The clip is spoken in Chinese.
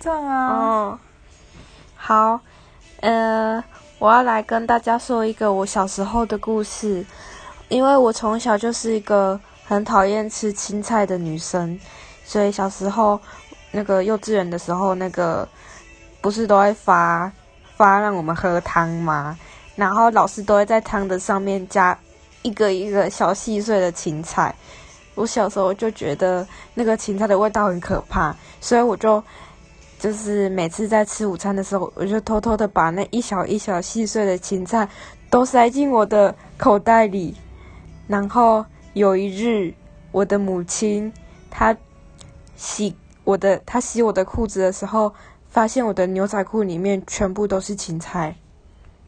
这样啊。好，呃，我要来跟大家说一个我小时候的故事，因为我从小就是一个很讨厌吃青菜的女生，所以小时候那个幼稚园的时候，那个不是都会发发让我们喝汤吗？然后老师都会在汤的上面加一个一个小细碎的芹菜。我小时候就觉得那个芹菜的味道很可怕，所以我就就是每次在吃午餐的时候，我就偷偷的把那一小一小细碎的芹菜都塞进我的口袋里。然后有一日，我的母亲她洗我的，她洗我的裤子的时候，发现我的牛仔裤里面全部都是芹菜。